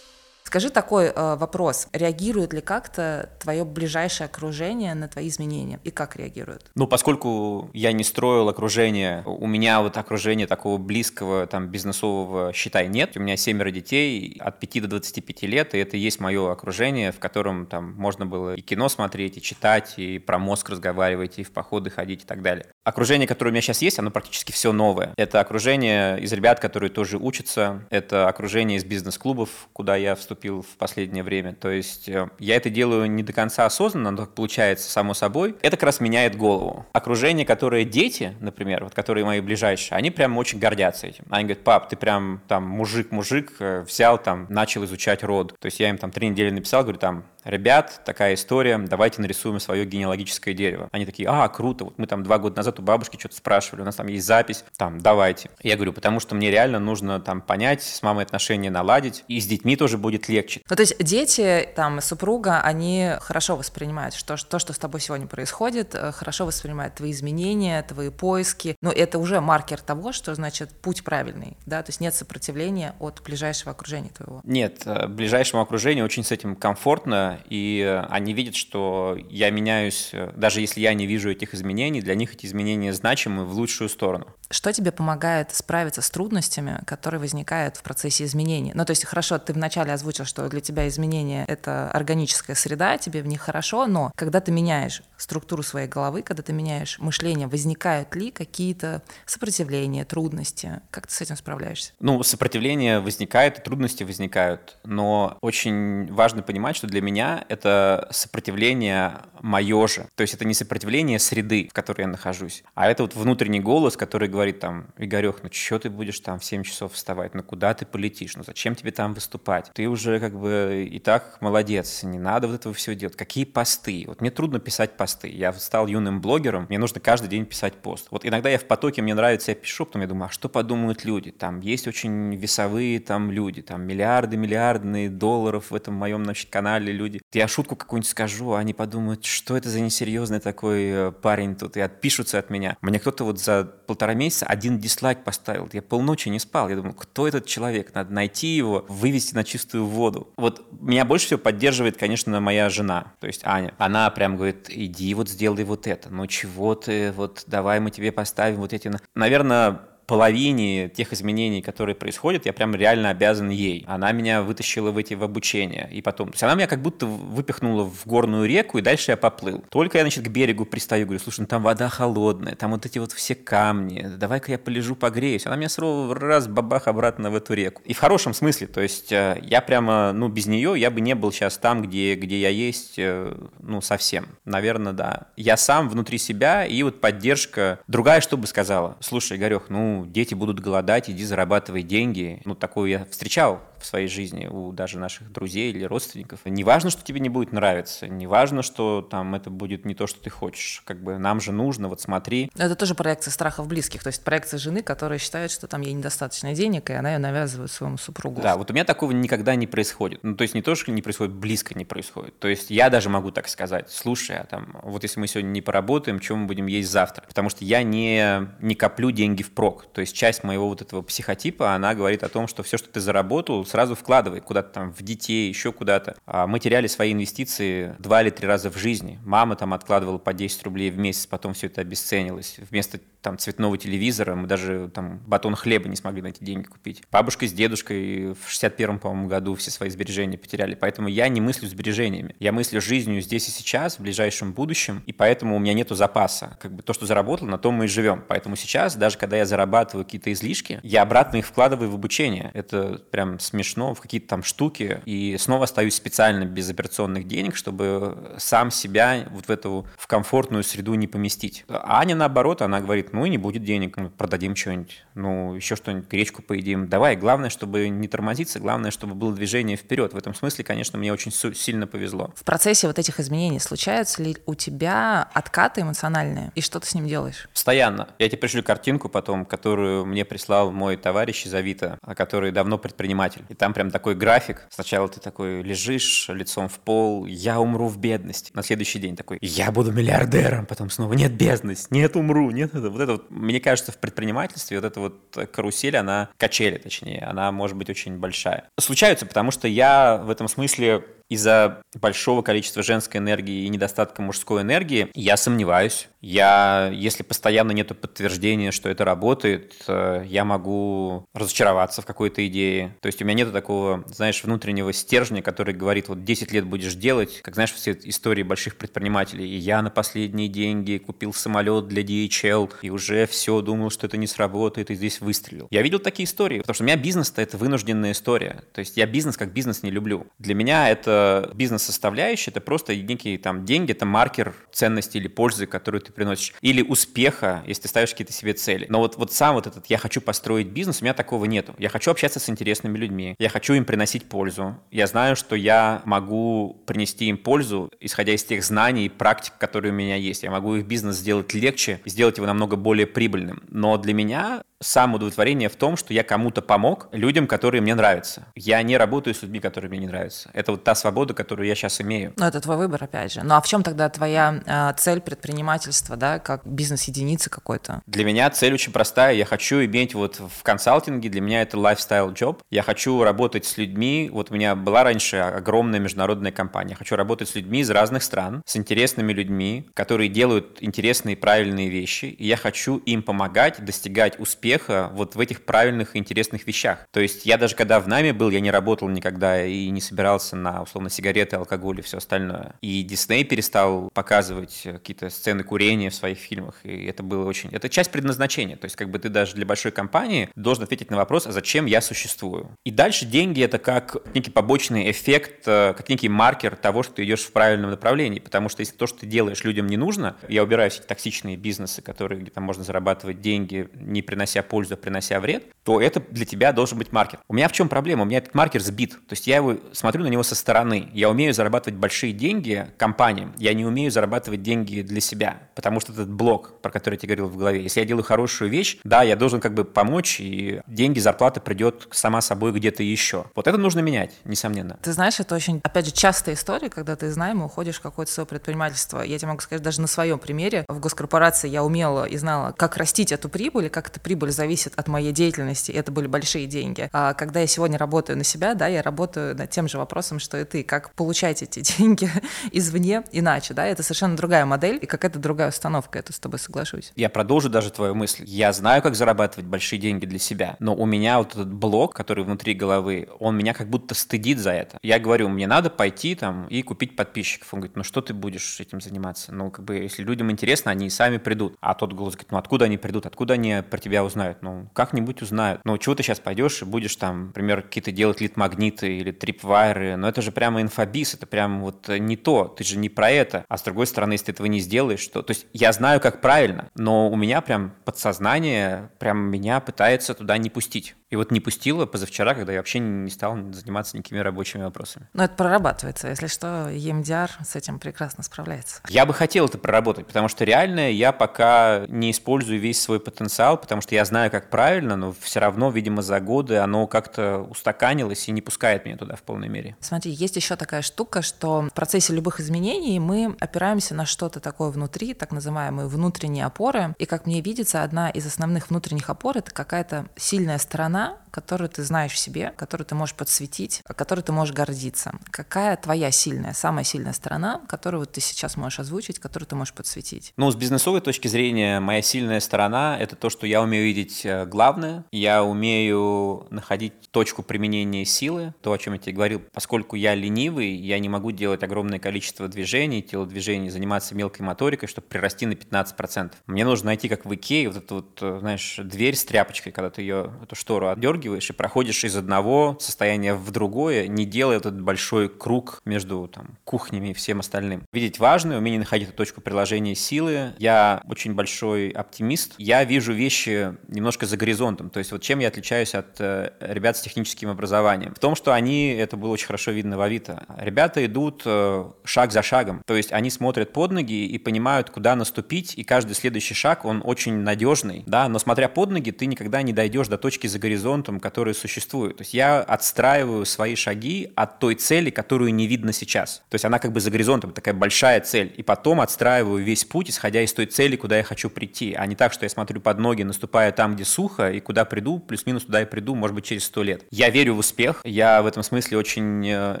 Скажи такой э, вопрос. Реагирует ли как-то твое ближайшее окружение на твои изменения? И как реагирует? Ну, поскольку я не строил окружение, у меня вот окружения такого близкого, там, бизнесового, считай, нет. У меня семеро детей от 5 до 25 лет, и это есть мое окружение, в котором там можно было и кино смотреть, и читать, и про мозг разговаривать, и в походы ходить и так далее. Окружение, которое у меня сейчас есть, оно практически все новое. Это окружение из ребят, которые тоже учатся, это окружение из бизнес-клубов, куда я вступил в последнее время. То есть э, я это делаю не до конца осознанно, но получается само собой. Это как раз меняет голову. Окружение, которое дети, например, вот которые мои ближайшие, они прям очень гордятся этим. Они говорят, пап, ты прям там мужик-мужик, э, взял там, начал изучать род. То есть я им там три недели написал, говорю, там, ребят, такая история, давайте нарисуем свое генеалогическое дерево. Они такие, а, круто, вот мы там два года назад у бабушки что-то спрашивали, у нас там есть запись, там, давайте. Я говорю, потому что мне реально нужно там понять, с мамой отношения наладить, и с детьми тоже будет легче. Ну, то есть дети, там, супруга, они хорошо воспринимают что, то, что с тобой сегодня происходит, э, хорошо воспринимают твои изменения, твои поиски, но это уже маркер того, что, значит, путь правильный, да, то есть нет сопротивления от ближайшего окружения твоего. Нет, э, ближайшему окружению очень с этим комфортно, и они видят, что я меняюсь, даже если я не вижу этих изменений, для них эти изменения значимы в лучшую сторону. Что тебе помогает справиться с трудностями, которые возникают в процессе изменений? Ну, то есть, хорошо, ты вначале озвучил, что для тебя изменения — это органическая среда, тебе в них хорошо, но когда ты меняешь структуру своей головы, когда ты меняешь мышление, возникают ли какие-то сопротивления, трудности? Как ты с этим справляешься? Ну, сопротивление возникает, трудности возникают, но очень важно понимать, что для меня это сопротивление мое же. То есть это не сопротивление среды, в которой я нахожусь, а это вот внутренний голос, который говорит там, Игорех, ну что ты будешь там в 7 часов вставать, ну куда ты полетишь, ну зачем тебе там выступать? Ты уже как бы и так молодец, не надо вот этого всего делать. Какие посты? Вот мне трудно писать посты. Я стал юным блогером, мне нужно каждый день писать пост. Вот иногда я в потоке, мне нравится, я пишу, потом я думаю, а что подумают люди? Там есть очень весовые там люди, там миллиарды, миллиардные долларов в этом моем, значит, канале люди. Я шутку какую-нибудь скажу, а они подумают, что это за несерьезный такой э, парень тут, и отпишутся от меня. Мне кто-то вот за полтора месяца один дизлайк поставил. Я полночи не спал. Я думаю, кто этот человек? Надо найти его, вывести на чистую воду. Вот меня больше всего поддерживает, конечно, моя жена, то есть Аня. Она прям говорит, иди вот сделай вот это. Ну чего ты, вот давай мы тебе поставим вот эти... Наверное, половине тех изменений, которые происходят, я прям реально обязан ей. Она меня вытащила в эти в обучение. И потом, то есть она меня как будто выпихнула в горную реку, и дальше я поплыл. Только я, значит, к берегу пристаю, говорю, слушай, ну там вода холодная, там вот эти вот все камни, давай-ка я полежу, погреюсь. Она меня сразу раз бабах обратно в эту реку. И в хорошем смысле, то есть э, я прямо, ну, без нее я бы не был сейчас там, где, где я есть, э, ну, совсем. Наверное, да. Я сам внутри себя, и вот поддержка. Другая что бы сказала? Слушай, Игорек, ну, дети будут голодать, иди зарабатывай деньги. Ну, такую я встречал в своей жизни у даже наших друзей или родственников. Не важно, что тебе не будет нравиться, не важно, что там это будет не то, что ты хочешь. Как бы нам же нужно, вот смотри. Это тоже проекция страхов близких, то есть проекция жены, которая считает, что там ей недостаточно денег, и она ее навязывает своему супругу. Да, вот у меня такого никогда не происходит. Ну, то есть не то, что не происходит, близко не происходит. То есть я даже могу так сказать, слушай, а там, вот если мы сегодня не поработаем, чем мы будем есть завтра? Потому что я не, не коплю деньги в прок. То есть часть моего вот этого психотипа, она говорит о том, что все, что ты заработал, сразу вкладывай куда-то там в детей, еще куда-то. А мы теряли свои инвестиции два или три раза в жизни. Мама там откладывала по 10 рублей в месяц, потом все это обесценилось. Вместо там цветного телевизора, мы даже там батон хлеба не смогли на эти деньги купить. Бабушка с дедушкой в 61-м, по-моему, году все свои сбережения потеряли, поэтому я не мыслю сбережениями. Я мыслю жизнью здесь и сейчас, в ближайшем будущем, и поэтому у меня нету запаса. Как бы то, что заработал, на том мы и живем. Поэтому сейчас, даже когда я зарабатываю какие-то излишки, я обратно их вкладываю в обучение. Это прям смешно, в какие-то там штуки, и снова остаюсь специально без операционных денег, чтобы сам себя вот в эту в комфортную среду не поместить. Аня, наоборот, она говорит, ну и не будет денег, ну, продадим что-нибудь, ну еще что-нибудь, гречку поедим. Давай, главное, чтобы не тормозиться, главное, чтобы было движение вперед. В этом смысле, конечно, мне очень сильно повезло. В процессе вот этих изменений случаются ли у тебя откаты эмоциональные? И что ты с ним делаешь? Постоянно. Я тебе пришлю картинку потом, которую мне прислал мой товарищ из Авито, который давно предприниматель. И там прям такой график. Сначала ты такой лежишь лицом в пол, я умру в бедности. На следующий день такой, я буду миллиардером. Потом снова, нет, бедность, нет, умру, нет. Это. Вот это вот, мне кажется, в предпринимательстве вот эта вот карусель, она, качели точнее, она может быть очень большая. Случаются, потому что я в этом смысле из-за большого количества женской энергии и недостатка мужской энергии, я сомневаюсь. Я, если постоянно нет подтверждения, что это работает, э, я могу разочароваться в какой-то идее. То есть у меня нет такого, знаешь, внутреннего стержня, который говорит, вот 10 лет будешь делать, как знаешь, все истории больших предпринимателей. И я на последние деньги купил самолет для DHL, и уже все думал, что это не сработает, и здесь выстрелил. Я видел такие истории, потому что у меня бизнес-то это вынужденная история. То есть я бизнес как бизнес не люблю. Для меня это бизнес-составляющая, это просто некие там деньги, это маркер ценности или пользы, которую ты приносишь, или успеха, если ты ставишь какие-то себе цели. Но вот, вот сам вот этот «я хочу построить бизнес», у меня такого нету. Я хочу общаться с интересными людьми, я хочу им приносить пользу. Я знаю, что я могу принести им пользу, исходя из тех знаний и практик, которые у меня есть. Я могу их бизнес сделать легче, сделать его намного более прибыльным. Но для меня самоудовлетворение в том, что я кому-то помог, людям, которые мне нравятся. Я не работаю с людьми, которые мне не нравятся. Это вот та свобода, которую я сейчас имею. Ну, это твой выбор, опять же. Ну, а в чем тогда твоя э, цель предпринимательства, да, как бизнес-единицы какой-то? Для меня цель очень простая. Я хочу иметь вот в консалтинге, для меня это lifestyle job. Я хочу работать с людьми. Вот у меня была раньше огромная международная компания. Я хочу работать с людьми из разных стран, с интересными людьми, которые делают интересные и правильные вещи. И я хочу им помогать достигать успеха успеха вот в этих правильных и интересных вещах. То есть я даже когда в нами был, я не работал никогда и не собирался на, условно, сигареты, алкоголь и все остальное. И Дисней перестал показывать какие-то сцены курения в своих фильмах, и это было очень... Это часть предназначения, то есть как бы ты даже для большой компании должен ответить на вопрос, а зачем я существую. И дальше деньги — это как некий побочный эффект, э, как некий маркер того, что ты идешь в правильном направлении, потому что если то, что ты делаешь, людям не нужно, я убираю все токсичные бизнесы, которые где-то можно зарабатывать деньги, не принося пользу, принося вред, то это для тебя должен быть маркер. У меня в чем проблема? У меня этот маркер сбит. То есть я его смотрю на него со стороны. Я умею зарабатывать большие деньги компаниям, я не умею зарабатывать деньги для себя, потому что этот блок, про который я тебе говорил в голове, если я делаю хорошую вещь, да, я должен как бы помочь, и деньги, зарплата придет сама собой где-то еще. Вот это нужно менять, несомненно. Ты знаешь, это очень, опять же, частая история, когда ты из найма уходишь в какое-то свое предпринимательство. Я тебе могу сказать, даже на своем примере. В госкорпорации я умела и знала, как растить эту прибыль, как эта прибыль зависит от моей деятельности, это были большие деньги. А когда я сегодня работаю на себя, да, я работаю над тем же вопросом, что и ты, как получать эти деньги извне иначе, да, это совершенно другая модель и какая-то другая установка, это с тобой соглашусь. Я продолжу даже твою мысль. Я знаю, как зарабатывать большие деньги для себя, но у меня вот этот блок, который внутри головы, он меня как будто стыдит за это. Я говорю, мне надо пойти там и купить подписчиков. Он говорит, ну что ты будешь этим заниматься? Ну, как бы, если людям интересно, они и сами придут. А тот голос говорит, ну откуда они придут? Откуда они про тебя узнают, ну, как-нибудь узнают. Ну, чего ты сейчас пойдешь и будешь там, например, какие-то делать лид-магниты или трипвайры, но это же прямо инфобиз, это прям вот не то, ты же не про это. А с другой стороны, если ты этого не сделаешь, то... То есть я знаю, как правильно, но у меня прям подсознание прям меня пытается туда не пустить. И вот не пустила позавчера, когда я вообще не стал заниматься никакими рабочими вопросами. Но это прорабатывается. Если что, EMDR с этим прекрасно справляется. Я бы хотел это проработать, потому что реально я пока не использую весь свой потенциал, потому что я знаю, как правильно, но все равно, видимо, за годы оно как-то устаканилось и не пускает меня туда в полной мере. Смотри, есть еще такая штука, что в процессе любых изменений мы опираемся на что-то такое внутри, так называемые внутренние опоры. И, как мне видится, одна из основных внутренних опор — это какая-то сильная сторона сторона, которую ты знаешь в себе, которую ты можешь подсветить, которой ты можешь гордиться? Какая твоя сильная, самая сильная сторона, которую вот ты сейчас можешь озвучить, которую ты можешь подсветить? Ну, с бизнесовой точки зрения, моя сильная сторона — это то, что я умею видеть э, главное, я умею находить точку применения силы, то, о чем я тебе говорил, поскольку я ленивый, я не могу делать огромное количество движений, телодвижений, заниматься мелкой моторикой, чтобы прирасти на 15%. Мне нужно найти, как в Икее, вот эту вот, э, знаешь, дверь с тряпочкой, когда ты ее, эту штору отдергиваешь и проходишь из одного состояния в другое, не делая этот большой круг между там, кухнями и всем остальным. Видеть важное, умение находить эту точку приложения силы. Я очень большой оптимист. Я вижу вещи немножко за горизонтом. То есть вот чем я отличаюсь от э, ребят с техническим образованием? В том, что они, это было очень хорошо видно в Авито, ребята идут э, шаг за шагом. То есть они смотрят под ноги и понимают, куда наступить, и каждый следующий шаг, он очень надежный, да, но смотря под ноги, ты никогда не дойдешь до точки за горизонтом, которая существует. То есть я отстраиваю свои шаги от той цели, которую не видно сейчас. То есть она как бы за горизонтом, такая большая цель. И потом отстраиваю весь путь, исходя из той цели, куда я хочу прийти, а не так, что я смотрю под ноги, наступая там, где сухо, и куда приду, плюс-минус туда и приду, может быть, через сто лет. Я верю в успех, я в этом смысле очень э,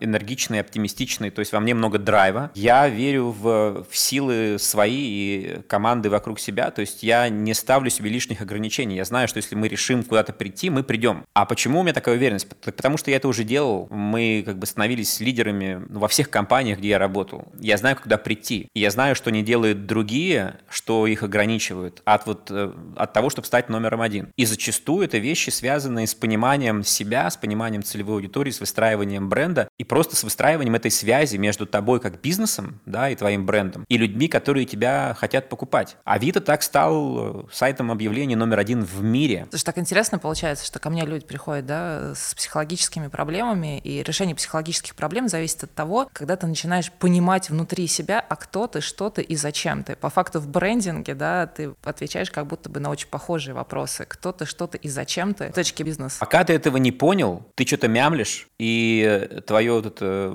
энергичный, оптимистичный, то есть во мне много драйва. Я верю в, в силы свои и команды вокруг себя, то есть я не ставлю себе лишних ограничений. Я знаю, что если мы решим куда-то прийти, мы придем. А почему у меня такая уверенность? Потому что я это уже делал. Мы как бы становились лидерами во всех компаниях, где я работал. Я знаю, куда прийти. Я знаю, что не делают другие, что их ограничивают от, вот, э, от того, чтобы стать номером один. И зачастую это вещи, связанные с пониманием себя, с пониманием целевой аудитории, с выстраиванием бренда и просто с выстраиванием этой связи между тобой как бизнесом да, и твоим брендом и людьми, которые тебя хотят покупать. Авито так стал э, сайтом объявлений номер один в мире. Слушай, так интересно получается, что ко мне люди приходят да, с психологическими проблемами, и решение психологических проблем зависит от того, когда ты начинаешь понимать внутри себя, а кто ты, что ты и зачем ты. По факту в брендинге да, ты отвечаешь как будто бы на очень похожие вопросы. Кто ты, что ты и зачем ты с точки бизнеса. Пока ты этого не понял, ты что-то мямлишь, и твое вот это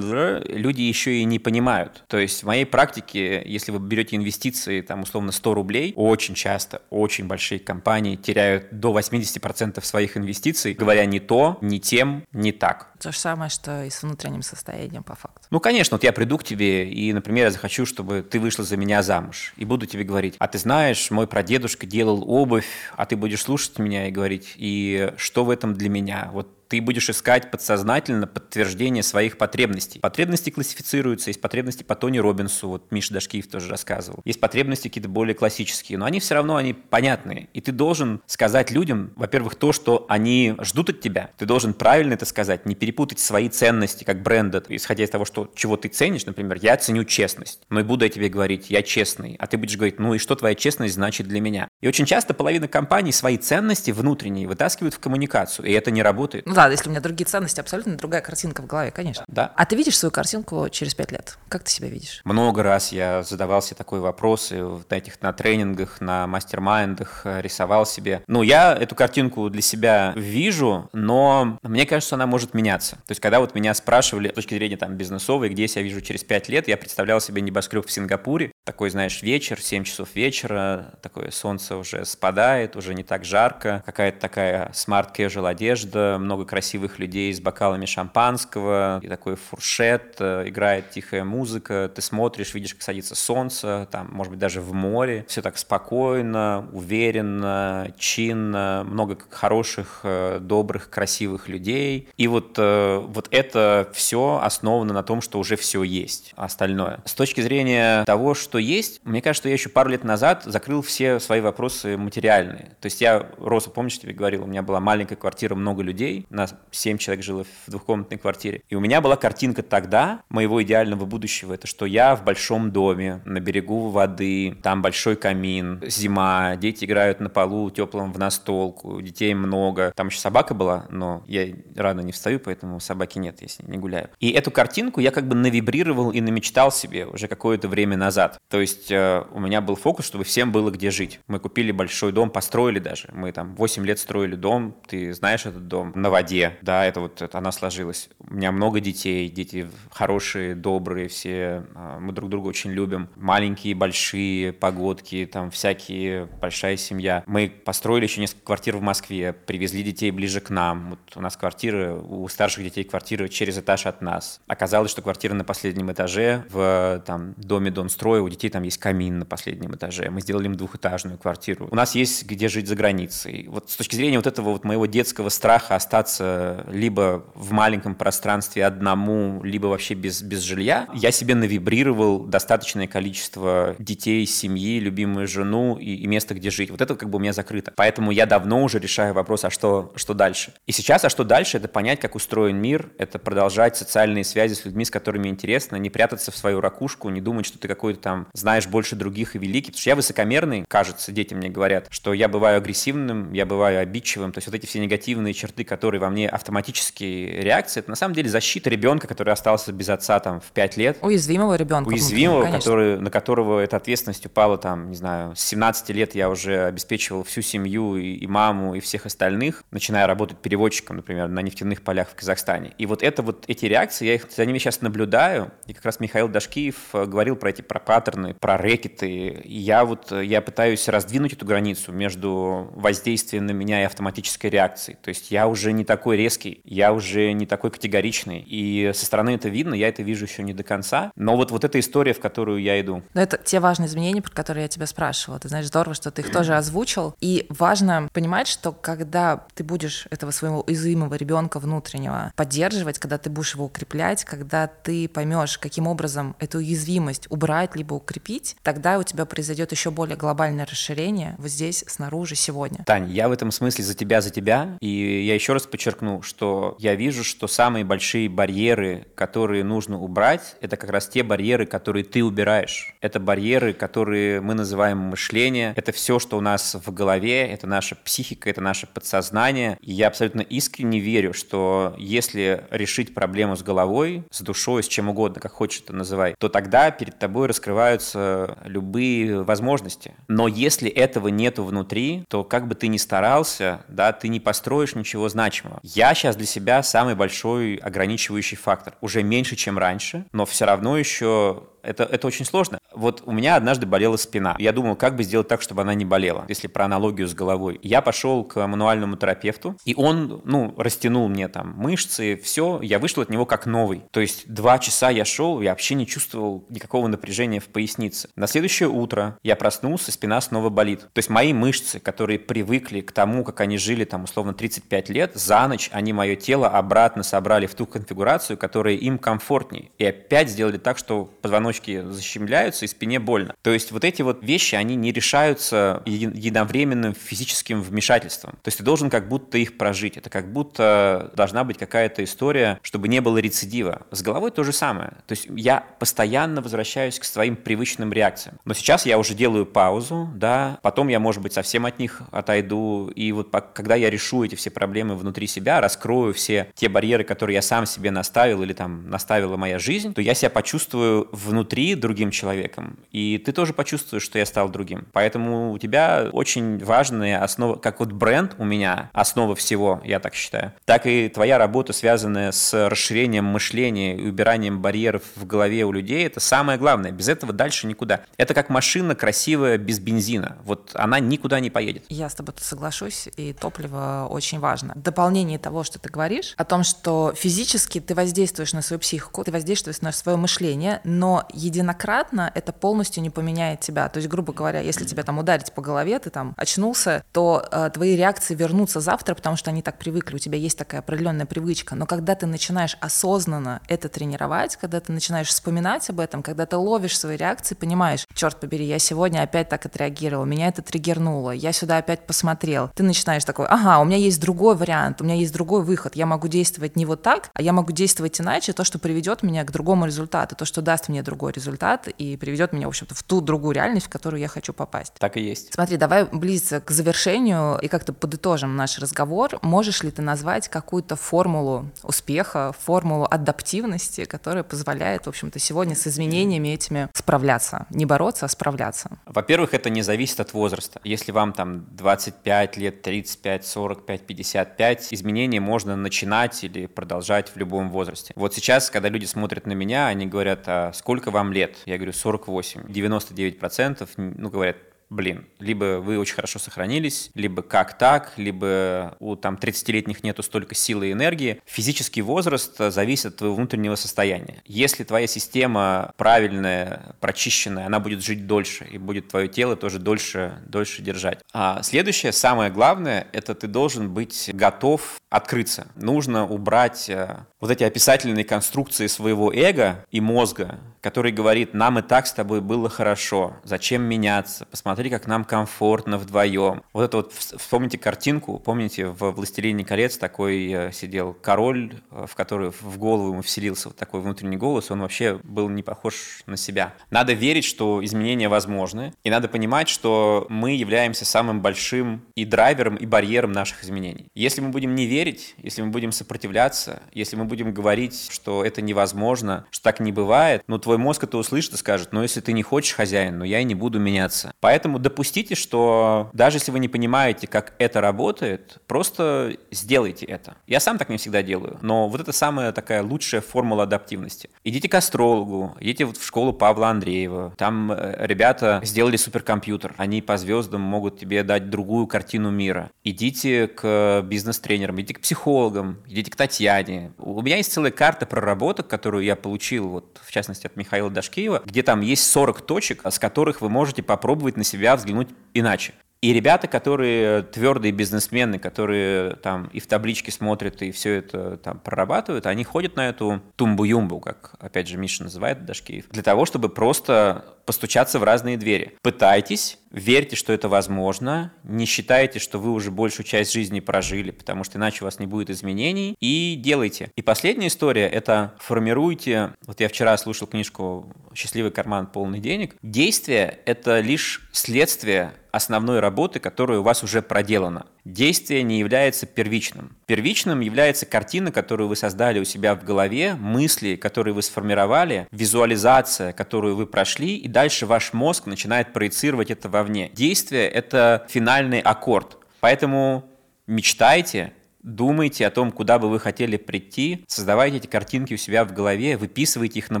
люди еще и не понимают. То есть в моей практике, если вы берете инвестиции, там, условно, 100 рублей, очень часто очень большие компании теряют до 80% своих инвестиций, говоря не то, не тем, не так. То же самое, что и с внутренним состоянием, по факту. Ну, конечно, вот я приду к тебе, и, например, я захочу, чтобы ты вышла за меня замуж, и буду тебе говорить, а ты знаешь, мой прадедушка делал обувь, а ты будешь слушать меня и говорить, и что в этом для меня? Вот ты будешь искать подсознательно подтверждение своих потребностей. Потребности классифицируются. Есть потребности по Тони Робинсу, вот Миша Дашкиев тоже рассказывал. Есть потребности какие-то более классические, но они все равно они понятные. И ты должен сказать людям, во-первых, то, что они ждут от тебя. Ты должен правильно это сказать, не перепутать свои ценности как бренда, исходя из того, что, чего ты ценишь. Например, я ценю честность, но и буду я тебе говорить, я честный. А ты будешь говорить, ну и что твоя честность значит для меня? И очень часто половина компаний свои ценности внутренние вытаскивают в коммуникацию, и это не работает. Ну да, если у меня другие ценности, абсолютно другая картинка в голове, конечно. Да. А ты видишь свою картинку через пять лет? Как ты себя видишь? Много раз я задавал себе такой вопрос, и на этих на тренингах, на mastermind ах э, рисовал себе. Ну, я эту картинку для себя вижу, но мне кажется, она может меняться. То есть, когда вот меня спрашивали с точки зрения там бизнесовой, где я себя вижу через пять лет, я представлял себе небоскреб в Сингапуре, такой, знаешь, вечер, 7 часов вечера, такое солнце уже спадает, уже не так жарко, какая-то такая smart casual одежда, много красивых людей с бокалами шампанского, и такой фуршет, э, играет тихая музыка, ты смотришь, видишь, как садится солнце, там, может быть, даже в море, все так спокойно, уверенно, чинно, много хороших, э, добрых, красивых людей, и вот, э, вот это все основано на том, что уже все есть, остальное. С точки зрения того, что есть, мне кажется, что я еще пару лет назад закрыл все свои вопросы материальные. То есть я рос, помнишь, тебе говорил, у меня была маленькая квартира, много людей, нас семь человек жило в двухкомнатной квартире. И у меня была картинка тогда моего идеального будущего, это что я в большом доме, на берегу воды, там большой камин, зима, дети играют на полу теплым в настолку, детей много. Там еще собака была, но я рано не встаю, поэтому собаки нет, если не гуляю. И эту картинку я как бы навибрировал и намечтал себе уже какое-то время назад. То есть э, у меня был фокус, чтобы всем было где жить. Мы купили большой дом, построили даже. Мы там 8 лет строили дом, ты знаешь этот дом, на воде да, это вот это она сложилась. У меня много детей, дети хорошие, добрые все, а, мы друг друга очень любим. Маленькие, большие, погодки, там всякие, большая семья. Мы построили еще несколько квартир в Москве, привезли детей ближе к нам. Вот у нас квартиры, у старших детей квартиры через этаж от нас. Оказалось, что квартира на последнем этаже в там, доме Донстроя, у детей там есть камин на последнем этаже. Мы сделали им двухэтажную квартиру. У нас есть где жить за границей. Вот с точки зрения вот этого вот моего детского страха остаться либо в маленьком пространстве одному, либо вообще без, без жилья, я себе навибрировал достаточное количество детей, семьи, любимую жену и, и место, где жить. Вот это как бы у меня закрыто. Поэтому я давно уже решаю вопрос, а что, что дальше? И сейчас, а что дальше, это понять, как устроен мир, это продолжать социальные связи с людьми, с которыми интересно, не прятаться в свою ракушку, не думать, что ты какой-то там знаешь больше других и великий. Потому что я высокомерный, кажется, дети мне говорят, что я бываю агрессивным, я бываю обидчивым. То есть вот эти все негативные черты, которые во мне автоматические реакции, это на самом деле защита ребенка, который остался без отца там в 5 лет. Уязвимого ребенка. Уязвимого, который, на которого эта ответственность упала там, не знаю, с 17 лет я уже обеспечивал всю семью и, и маму, и всех остальных, начиная работать переводчиком, например, на нефтяных полях в Казахстане. И вот это вот эти реакции, я их за ними сейчас наблюдаю, и как раз Михаил Дашкиев э, говорил про эти, про паттерны, про рэкеты, и я вот, э, я пытаюсь раздвинуть эту границу между воздействием на меня и автоматической реакцией. То есть я уже не такой резкий, я уже не такой категоричный, и со стороны это видно, я это вижу еще не до конца, но вот, вот эта история, в которую я иду. Но это те важные изменения, про которые я тебя спрашивала. Ты знаешь, здорово, что ты их тоже озвучил. И важно понимать, что когда ты будешь этого своего уязвимого ребенка внутреннего поддерживать, когда ты будешь его укреплять, когда ты поймешь, каким образом эту уязвимость убрать либо укрепить, тогда у тебя произойдет еще более глобальное расширение вот здесь, снаружи, сегодня. Тань, я в этом смысле за тебя, за тебя. И я еще раз подчеркну, что я вижу, что самые большие барьеры, которые нужно убрать, это как раз те барьеры, которые ты убираешь. Это барьеры, которые мы называем мышление. Это все, что у нас в голове, это наша психика, это наше подсознание. И я абсолютно искренне верю, что если решить проблему с головой, с душой, с чем угодно, как хочешь это называй, то тогда перед тобой раскрываются любые возможности. Но если этого нету внутри, то как бы ты ни старался, да, ты не построишь ничего значимого. Я сейчас для себя самый большой ограничивающий фактор. Уже меньше, чем раньше, но все равно еще это, это очень сложно. Вот у меня однажды болела спина. Я думал, как бы сделать так, чтобы она не болела, если про аналогию с головой. Я пошел к мануальному терапевту, и он, ну, растянул мне там мышцы, все, я вышел от него как новый. То есть два часа я шел, я вообще не чувствовал никакого напряжения в пояснице. На следующее утро я проснулся, спина снова болит. То есть мои мышцы, которые привыкли к тому, как они жили там условно 35 лет, за ночь они мое тело обратно собрали в ту конфигурацию, которая им комфортнее. И опять сделали так, что позвоночки защемляются и спине больно. То есть вот эти вот вещи, они не решаются единовременным физическим вмешательством. То есть ты должен как будто их прожить. Это как будто должна быть какая-то история, чтобы не было рецидива. С головой то же самое. То есть я постоянно возвращаюсь к своим привычным реакциям. Но сейчас я уже делаю паузу, да, потом я, может быть, совсем от них отойду. И вот когда я решу эти все проблемы внутри себя, раскрою все те барьеры, которые я сам себе наставил или там наставила моя жизнь, то я себя почувствую внутри другим человеком, и ты тоже почувствуешь, что я стал другим. Поэтому у тебя очень важная основа, как вот бренд у меня, основа всего, я так считаю, так и твоя работа, связанная с расширением мышления и убиранием барьеров в голове у людей, это самое главное. Без этого дальше никуда. Это как машина красивая без бензина. Вот она никуда не поедет. Я с тобой соглашусь, и топливо очень важно. В дополнение того, что ты говоришь, о том, что физически ты воздействуешь на свою психику, ты воздействуешь на свое мышление, но единократно это полностью не поменяет тебя. То есть, грубо говоря, если тебя там ударить по голове, ты там очнулся, то э, твои реакции вернутся завтра, потому что они так привыкли, у тебя есть такая определенная привычка. Но когда ты начинаешь осознанно это тренировать, когда ты начинаешь вспоминать об этом, когда ты ловишь свои реакции, понимаешь, черт побери, я сегодня опять так отреагировал, меня это триггернуло, я сюда опять посмотрел. Ты начинаешь такой, ага, у меня есть другой вариант, у меня есть другой выход, я могу действовать не вот так, а я могу действовать иначе, то, что приведет меня к другому результату, то, что даст мне другой результат и приведет приведет меня, в общем-то, в ту другую реальность, в которую я хочу попасть. Так и есть. Смотри, давай близиться к завершению и как-то подытожим наш разговор. Можешь ли ты назвать какую-то формулу успеха, формулу адаптивности, которая позволяет, в общем-то, сегодня с изменениями этими справляться? Не бороться, а справляться. Во-первых, это не зависит от возраста. Если вам там 25 лет, 35, 45, 55, изменения можно начинать или продолжать в любом возрасте. Вот сейчас, когда люди смотрят на меня, они говорят, а сколько вам лет? Я говорю, 48. 99% ну, говорят, блин, либо вы очень хорошо сохранились, либо как так, либо у там 30-летних нету столько силы и энергии. Физический возраст зависит от твоего внутреннего состояния. Если твоя система правильная, прочищенная, она будет жить дольше, и будет твое тело тоже дольше, дольше держать. А следующее, самое главное, это ты должен быть готов открыться. Нужно убрать э, вот эти описательные конструкции своего эго и мозга, который говорит, нам и так с тобой было хорошо, зачем меняться, посмотри, как нам комфортно вдвоем. Вот это вот, вспомните картинку, помните, в «Властелине колец» такой э, сидел король, э, в который в голову ему вселился вот такой внутренний голос, он вообще был не похож на себя. Надо верить, что изменения возможны, и надо понимать, что мы являемся самым большим и драйвером, и барьером наших изменений. Если мы будем не верить, если мы будем сопротивляться, если мы будем говорить, что это невозможно, что так не бывает, ну, твой мозг это услышит и скажет, ну, если ты не хочешь, хозяин, ну, я и не буду меняться. Поэтому допустите, что даже если вы не понимаете, как это работает, просто сделайте это. Я сам так не всегда делаю, но вот это самая такая лучшая формула адаптивности. Идите к астрологу, идите вот в школу Павла Андреева. Там э, ребята сделали суперкомпьютер. Они по звездам могут тебе дать другую картину мира. Идите к бизнес-тренерам, идите к психологам, идите к Татьяне. У меня есть целая карта проработок, которую я получил, вот, в частности, от Михаила Дашкиева, где там есть 40 точек, с которых вы можете попробовать на себя взглянуть иначе. И ребята, которые твердые бизнесмены, которые там и в табличке смотрят, и все это там прорабатывают, они ходят на эту тумбу-юмбу, как, опять же, Миша называет Дашкиев, для того, чтобы просто постучаться в разные двери. Пытайтесь, верьте, что это возможно, не считайте, что вы уже большую часть жизни прожили, потому что иначе у вас не будет изменений, и делайте. И последняя история – это формируйте, вот я вчера слушал книжку «Счастливый карман полный денег», действие – это лишь следствие основной работы, которая у вас уже проделана. Действие не является первичным. Первичным является картина, которую вы создали у себя в голове, мысли, которые вы сформировали, визуализация, которую вы прошли, и дальше ваш мозг начинает проецировать это вовне. Действие – это финальный аккорд. Поэтому мечтайте, Думайте о том, куда бы вы хотели прийти, создавайте эти картинки у себя в голове, выписывайте их на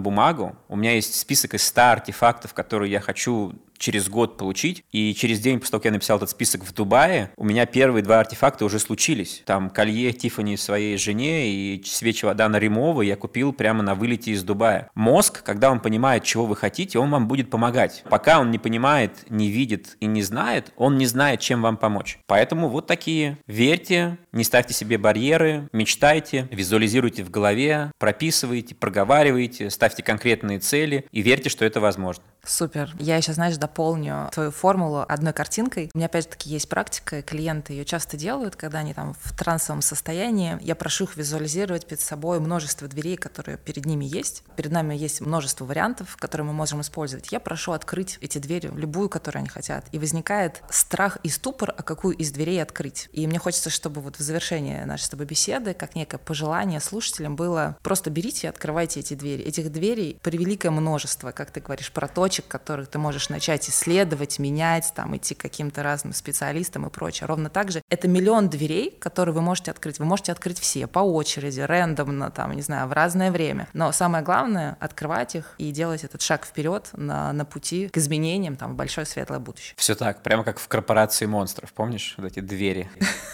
бумагу. У меня есть список из 100 артефактов, которые я хочу через год получить. И через день после того, как я написал этот список в Дубае, у меня первые два артефакта уже случились. Там колье Тифани своей жене и свечи Вадана Римова я купил прямо на вылете из Дубая. Мозг, когда он понимает, чего вы хотите, он вам будет помогать. Пока он не понимает, не видит и не знает, он не знает, чем вам помочь. Поэтому вот такие. Верьте, не ставьте себе барьеры, мечтайте, визуализируйте в голове, прописывайте, проговаривайте, ставьте конкретные цели и верьте, что это возможно. Супер. Я еще, знаешь, дополню твою формулу одной картинкой. У меня, опять-таки, есть практика, клиенты ее часто делают, когда они там в трансовом состоянии. Я прошу их визуализировать перед собой множество дверей, которые перед ними есть. Перед нами есть множество вариантов, которые мы можем использовать. Я прошу открыть эти двери, любую, которую они хотят. И возникает страх и ступор, а какую из дверей открыть. И мне хочется, чтобы вот в завершении нашей с тобой беседы, как некое пожелание слушателям было просто берите и открывайте эти двери. Этих дверей превеликое множество, как ты говоришь, про то, точек, которых ты можешь начать исследовать, менять, там, идти к каким-то разным специалистам и прочее. Ровно так же это миллион дверей, которые вы можете открыть. Вы можете открыть все по очереди, рандомно, там, не знаю, в разное время. Но самое главное — открывать их и делать этот шаг вперед на, на пути к изменениям там, в большое светлое будущее. Все так, прямо как в корпорации монстров, помнишь? Вот эти двери.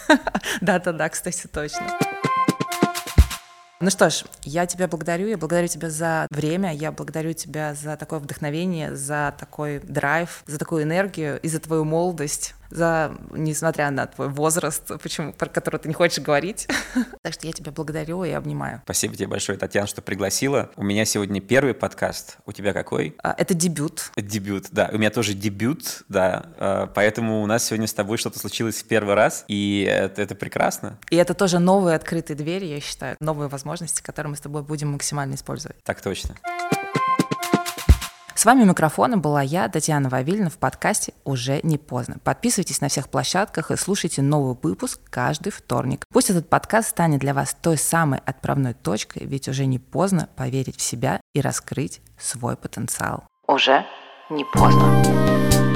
Да-да-да, кстати, точно. Ну что ж, я тебя благодарю, я благодарю тебя за время, я благодарю тебя за такое вдохновение, за такой драйв, за такую энергию и за твою молодость за, несмотря на твой возраст, почему, про который ты не хочешь говорить. так что я тебя благодарю и обнимаю. Спасибо тебе большое, Татьяна, что пригласила. У меня сегодня первый подкаст. У тебя какой? А, это дебют. Дебют, да. У меня тоже дебют, да. А, поэтому у нас сегодня с тобой что-то случилось в первый раз, и это, это прекрасно. И это тоже новые открытые двери, я считаю, новые возможности, которые мы с тобой будем максимально использовать. Так точно. С вами микрофона была я, Татьяна Вавильна, в подкасте «Уже не поздно». Подписывайтесь на всех площадках и слушайте новый выпуск каждый вторник. Пусть этот подкаст станет для вас той самой отправной точкой, ведь уже не поздно поверить в себя и раскрыть свой потенциал. Уже не поздно.